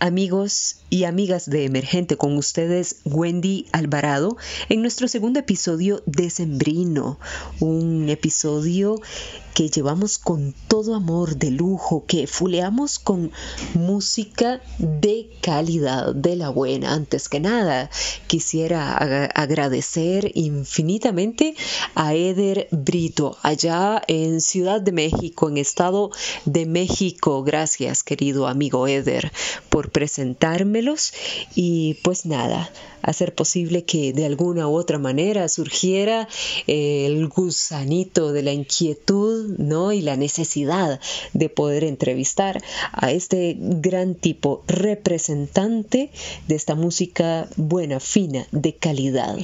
Amigos y amigas de Emergente, con ustedes Wendy Alvarado en nuestro segundo episodio de Sembrino, un episodio que llevamos con todo amor de lujo, que fuleamos con música de calidad, de la buena. Antes que nada, quisiera agradecer infinitamente a Eder Brito, allá en Ciudad de México, en Estado de México. Gracias, querido amigo Eder, por Y pues nada, hacer posible que de alguna u otra manera surgiera el gusanito de la inquietud, ¿no? Y la necesidad de poder entrevistar a este gran tipo representante de esta música buena, fina, de calidad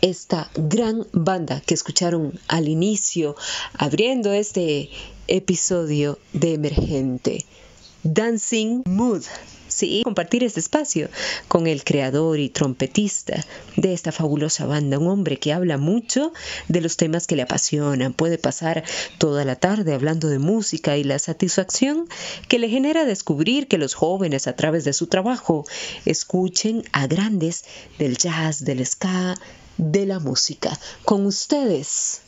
esta gran banda que escucharon al inicio, abriendo este episodio de Emergente. Dancing Mood sí, compartir este espacio con el creador y trompetista de esta fabulosa banda, un hombre que habla mucho de los temas que le apasionan, puede pasar toda la tarde hablando de música y la satisfacción que le genera descubrir que los jóvenes a través de su trabajo escuchen a grandes del jazz, del ska, de la música. Con ustedes,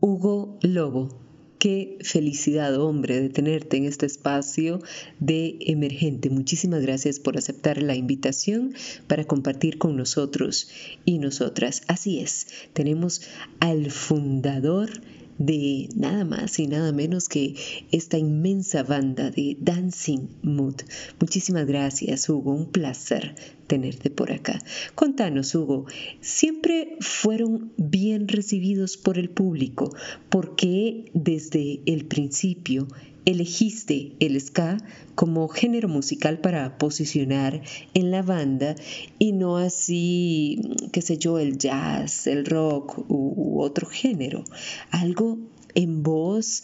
Hugo Lobo. Qué felicidad, hombre, de tenerte en este espacio de emergente. Muchísimas gracias por aceptar la invitación para compartir con nosotros y nosotras. Así es, tenemos al fundador de nada más y nada menos que esta inmensa banda de Dancing Mood. Muchísimas gracias, Hugo. Un placer tenerte por acá. Contanos, Hugo, ¿siempre fueron bien recibidos por el público? porque desde el principio elegiste el ska como género musical para posicionar en la banda y no así, qué sé yo, el jazz, el rock u, otro género? Algo en voz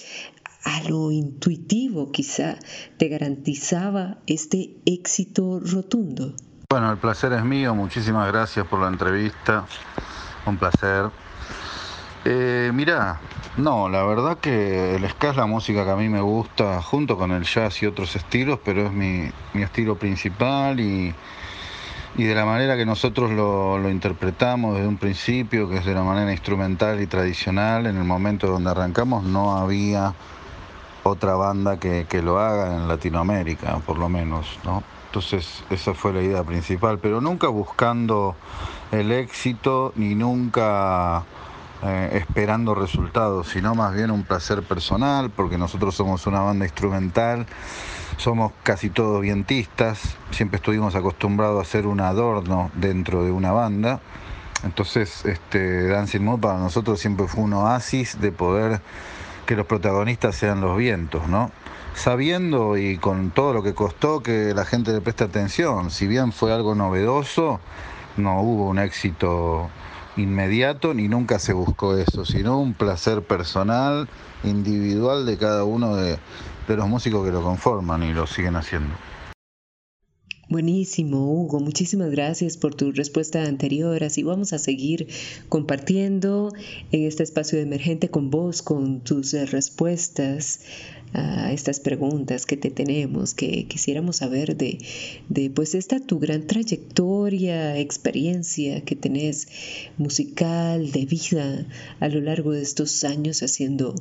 a lo intuitivo quizá te garantizaba este éxito rotundo. Bueno, el placer es mío, muchísimas gracias por la entrevista, un placer. Eh, mira, no, la verdad que el ska es la música que a mí me gusta, junto con el jazz y otros estilos, pero es mi, estilo principal y, de la manera que nosotros lo, interpretamos desde un principio, que es de la manera instrumental y tradicional, en el momento donde arrancamos no había otra banda que, que lo haga en Latinoamérica, por lo menos, ¿no? Entonces esa fue la idea principal, pero nunca buscando el éxito ni nunca eh, esperando resultados, sino más bien un placer personal, porque nosotros somos una banda instrumental, somos casi todos vientistas, siempre estuvimos acostumbrados a ser un adorno dentro de una banda. Entonces, este Dancing Mood para nosotros siempre fue un oasis de poder que los protagonistas sean los vientos, ¿no? sabiendo y con todo lo que costó que la gente le preste atención. Si bien fue algo novedoso, no hubo un éxito inmediato ni nunca se buscó eso, sino un placer personal, individual de cada uno de, los músicos que lo conforman y lo siguen haciendo. Buenísimo, Hugo. Muchísimas gracias por tu respuesta anterior. Así vamos a seguir compartiendo en este espacio de emergente con vos, con tus respuestas a estas preguntas que te tenemos, que quisiéramos saber de, de pues esta tu gran trayectoria, experiencia que tenés musical, de vida a lo largo de estos años haciendo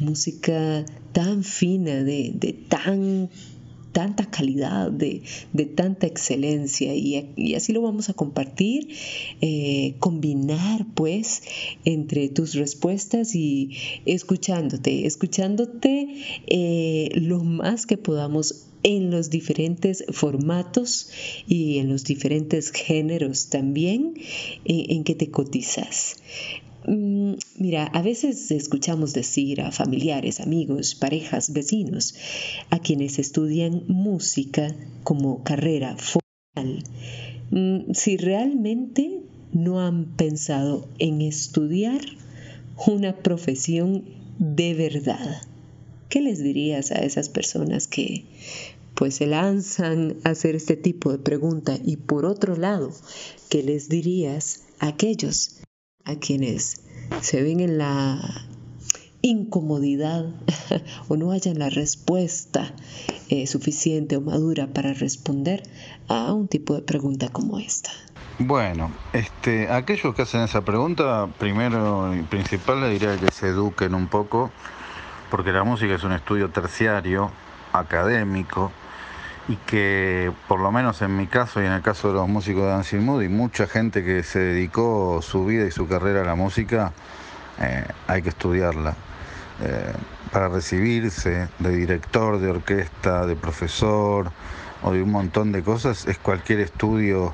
música tan fina, de, de tan tanta calidad, de, tanta excelencia y, así lo vamos a compartir, eh, combinar pues entre tus respuestas y escuchándote, escuchándote eh, lo más que podamos en los diferentes formatos y en los diferentes géneros también en, en que te cotizas. Mira, a veces escuchamos decir a familiares, amigos, parejas, vecinos, a quienes estudian música como carrera formal, mm, si realmente no han pensado en estudiar una profesión de verdad. ¿Qué les dirías a esas personas que pues se lanzan a hacer este tipo de pregunta? Y por otro lado, ¿qué les dirías a aquellos a quienes se ven en la, incomodidad o no hayan la respuesta eh, suficiente o madura para responder a un tipo de pregunta como esta? Bueno, este, aquellos que hacen esa pregunta, primero y principal le diría que se eduquen un poco, porque la música es un estudio terciario, académico, y que por lo menos en mi caso y en el caso de los músicos de Dancing Mood y mucha gente que se dedicó su vida y su carrera a la música, eh, hay que estudiarla. Eh, para recibirse de director de orquesta, de profesor o de un montón de cosas, es cualquier estudio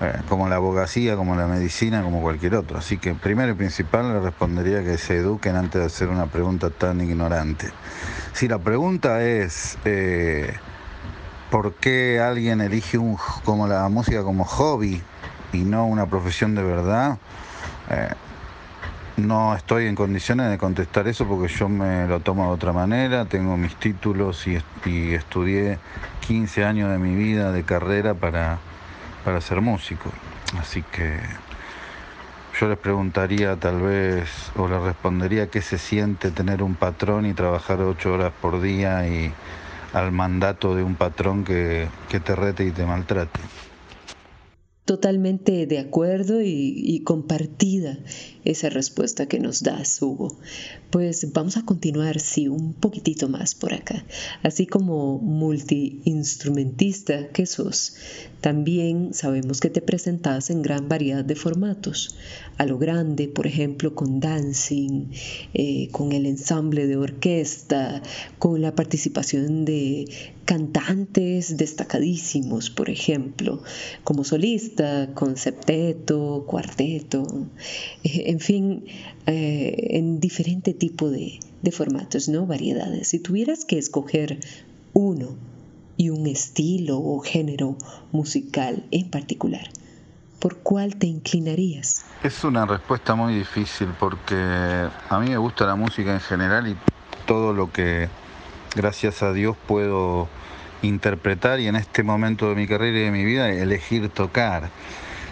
eh, como la abogacía, como la medicina, como cualquier otro. Así que primero y principal le respondería que se eduquen antes de hacer una pregunta tan ignorante. Si la pregunta es ¿por qué alguien elige un, como la música como hobby y no una profesión de verdad? No estoy en condiciones de contestar eso porque yo me lo tomo de otra manera, tengo mis títulos y, estudié 15 años de mi vida de carrera para, para ser músico. Así que yo les preguntaría tal vez o les respondería qué se siente tener un patrón y trabajar ocho horas por día y al mandato de un patrón que, que te rete y te maltrate. Totalmente de acuerdo y, compartida esa respuesta que nos das, Hugo. Pues vamos a continuar, sí, un poquitito más por acá. Así como multiinstrumentista que sos, también sabemos que te presentas en gran variedad de formatos. A lo grande, por ejemplo, con dancing, eh, con el ensamble de orquesta, con la participación de cantantes destacadísimos, por ejemplo, como solista, con septeto, cuarteto, eh, en fin, eh, en diferente tipo de, de formatos, ¿no? Variedades. Si tuvieras que escoger uno y un estilo o género musical en particular, ¿por cuál te inclinarías? Es una respuesta muy difícil porque a mí me gusta la música en general y todo lo que gracias a Dios puedo interpretar y en este momento de mi carrera y de mi vida elegir tocar.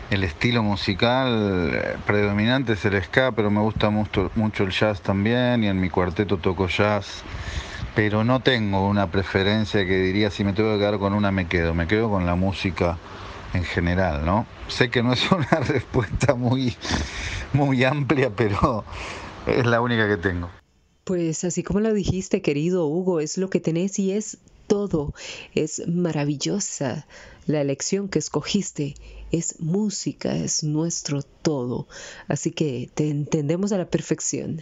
El estilo musical eh, predominante es el ska, pero me gusta mucho, mucho el jazz también y en mi cuarteto toco jazz. Pero no tengo una preferencia que diría si me tengo que quedar con una me quedo, me quedo con la música en general, ¿no? Sé que no es una respuesta muy, muy amplia, pero es la única que tengo. Pues así como lo dijiste, querido Hugo, es lo que tenés y es todo. Es maravillosa la elección que escogiste. Es música, es nuestro todo. Así que te entendemos a la perfección.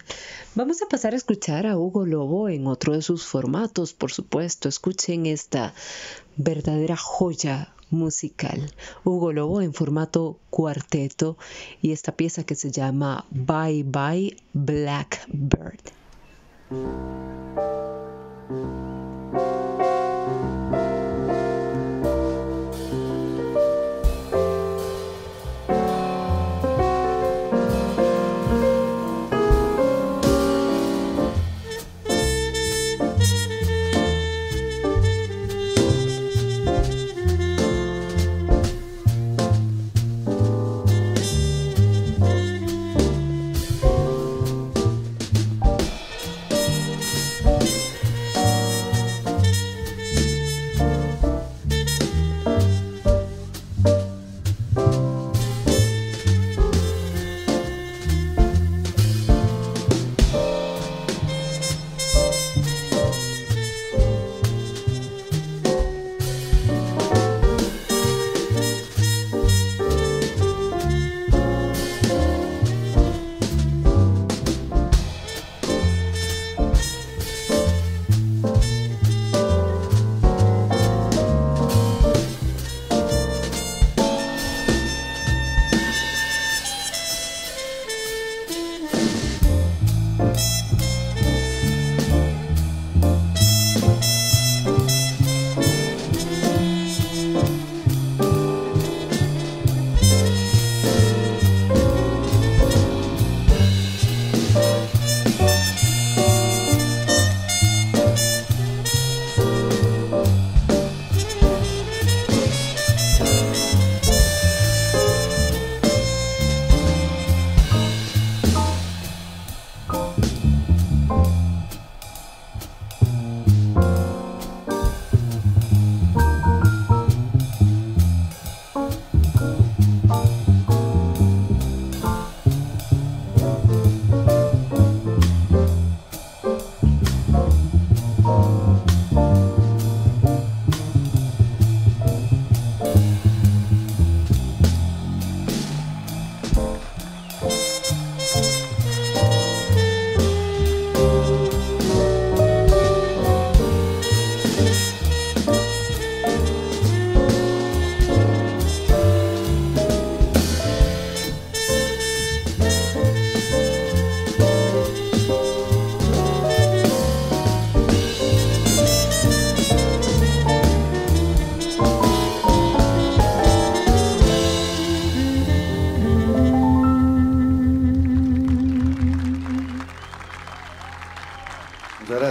Vamos a pasar a escuchar a Hugo Lobo en otro de sus formatos, por supuesto. Escuchen esta verdadera joya musical. Hugo Lobo en formato cuarteto y esta pieza que se llama Bye Bye Blackbird.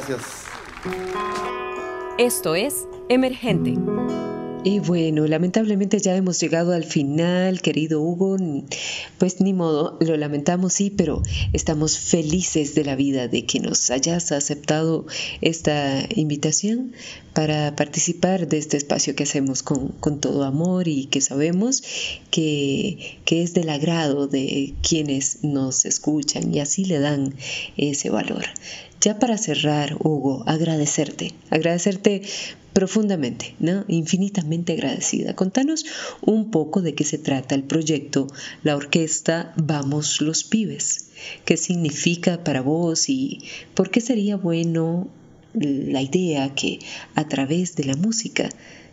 Gracias. Esto es Emergente. Y bueno, lamentablemente ya hemos llegado al final, querido Hugo. Pues ni modo, lo lamentamos, sí, pero estamos felices de la vida de que nos hayas aceptado esta invitación para participar de este espacio que hacemos con, todo amor y que sabemos que, que es del agrado de quienes nos escuchan y así le dan ese valor. Ya para cerrar, Hugo, agradecerte, agradecerte profundamente, ¿no? infinitamente agradecida. Contanos un poco de qué se trata el proyecto La Orquesta Vamos los Pibes. ¿Qué significa para vos y por qué sería bueno la idea que a través de la música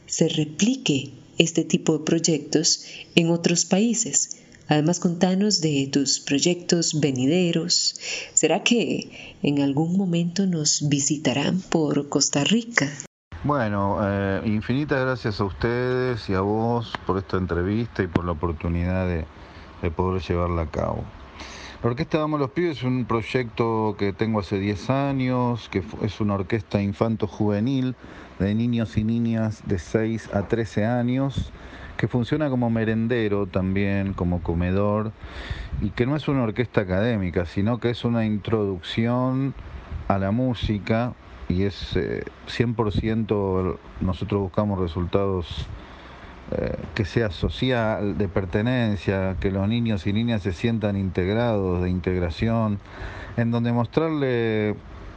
se replique este tipo de proyectos en otros países? Además, contanos de tus proyectos venideros. ¿Será que en algún momento nos visitarán por Costa Rica? Bueno, eh, infinitas gracias a ustedes y a vos por esta entrevista y por la oportunidad de, poder llevarla a cabo. La Orquesta Damos los Pibes es un proyecto que tengo hace 10 años, que es una orquesta infanto-juvenil de niños y niñas de 6 a 13 años, que funciona como merendero también, como comedor, y que no es una orquesta académica, sino que es una introducción a la música y es 100% eh, nosotros buscamos resultados eh, que sea social, de pertenencia, que los niños y niñas se sientan integrados, de integración, en donde mostrarle,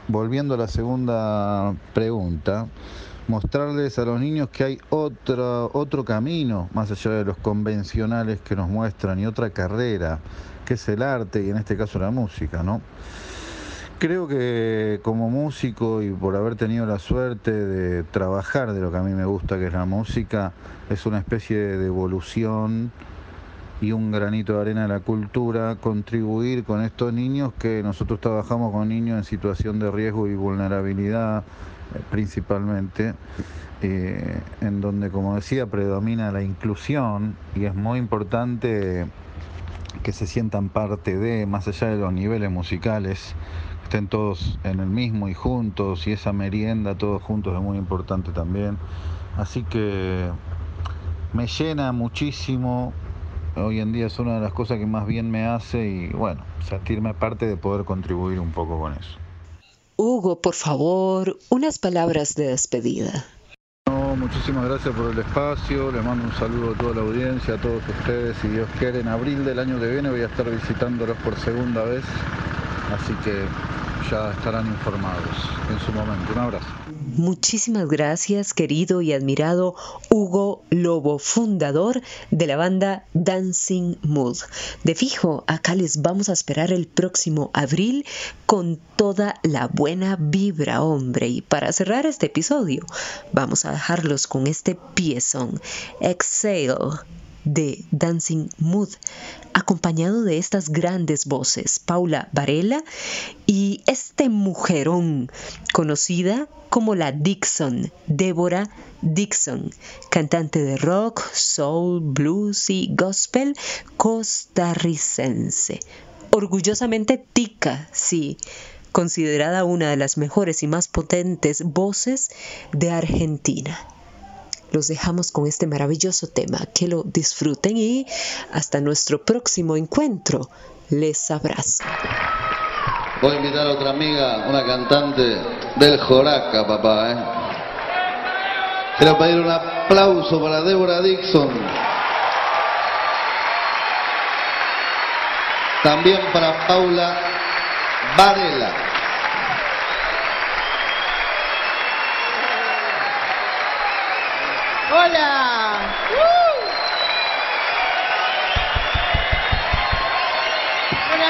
volviendo a la segunda pregunta, mostrarles a los niños que hay otro, otro camino, más allá de los convencionales que nos muestran, y otra carrera, que es el arte y en este caso la música, ¿no? Creo que como músico y por haber tenido la suerte de trabajar de lo que a mí me gusta, que es la música, es una especie de evolución y un granito de arena de la cultura, contribuir con estos niños que nosotros trabajamos con niños en situación de riesgo y vulnerabilidad eh, principalmente, eh, en donde, como decía, predomina la inclusión y es muy importante que se sientan parte de, más allá de los niveles musicales, estén todos en el mismo y juntos, y esa merienda todos juntos es muy importante también. Así que me llena muchísimo, hoy en día es una de las cosas que más bien me hace y bueno, sentirme parte de poder contribuir un poco con eso. Hugo, por favor, unas palabras de despedida. No, muchísimas gracias por el espacio, le mando un saludo a toda la audiencia, a todos ustedes, si Dios quiere, en abril del año que viene voy a estar visitándolos por segunda vez, así que ya estarán informados en su momento. Un abrazo. Muchísimas gracias, querido y admirado Hugo Lobo, fundador de la banda Dancing Mood. De fijo, acá les vamos a esperar el próximo abril con toda la buena vibra, hombre. Y para cerrar este episodio, vamos a dejarlos con este piezón, Exhale de Dancing Mood, acompañado de estas grandes voces, Paula Varela y este mujerón conocida como la Dixon, Débora Dixon, cantante de rock, soul, blues y gospel costarricense. Orgullosamente tica, sí, considerada una de las mejores y más potentes voces de Argentina los dejamos con este maravilloso tema. Que lo disfruten y hasta nuestro próximo encuentro. Les abrazo. Voy a invitar a otra amiga, una cantante del Joraca, papá. ¿eh? Quiero pedir un aplauso para Débora Dixon. También para Paula Varela.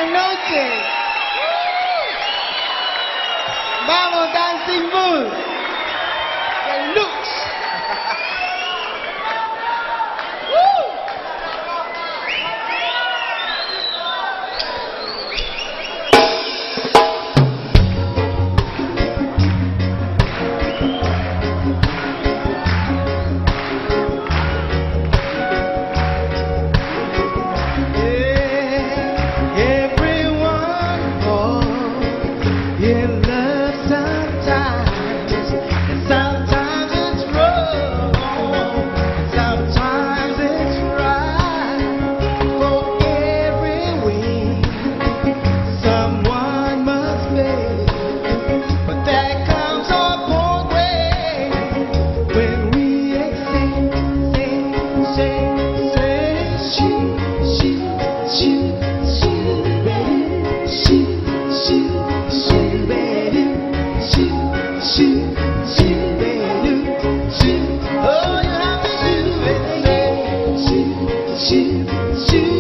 Buenas noches. Vamos, Dancing Mood. Deluxe. to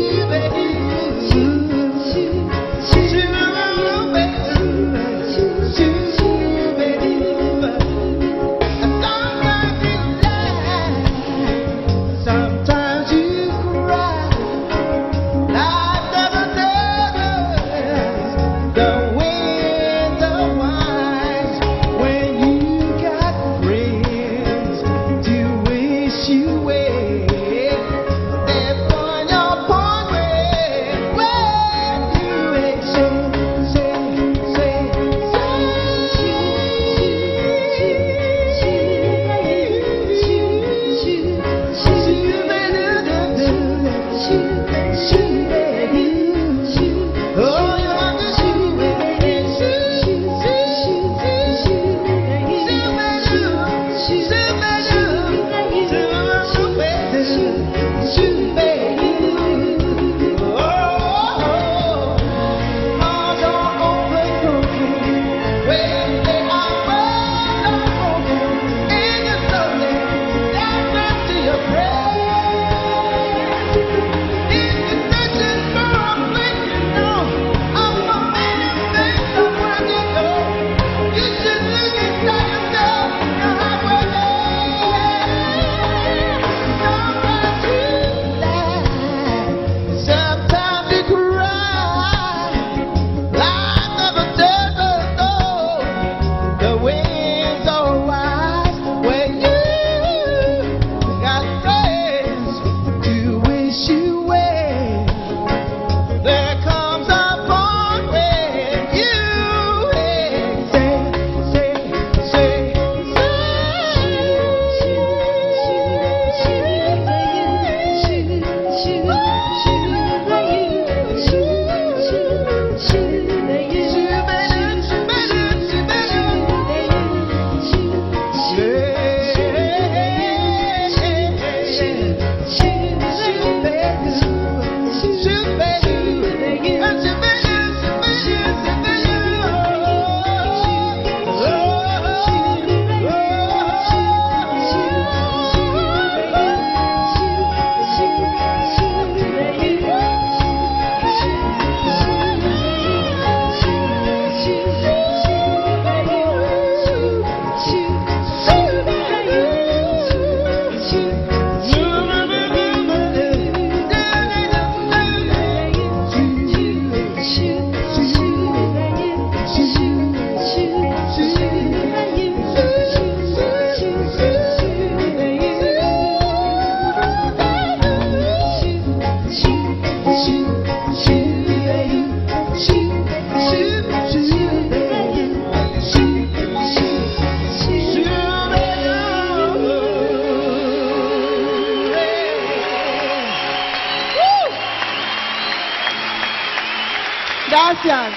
Gracias.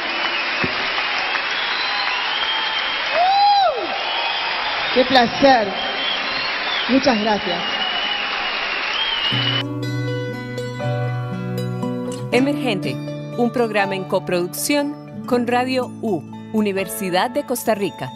¡Uh! ¡Qué placer! Muchas gracias. Emergente, un programa en coproducción con Radio U, Universidad de Costa Rica.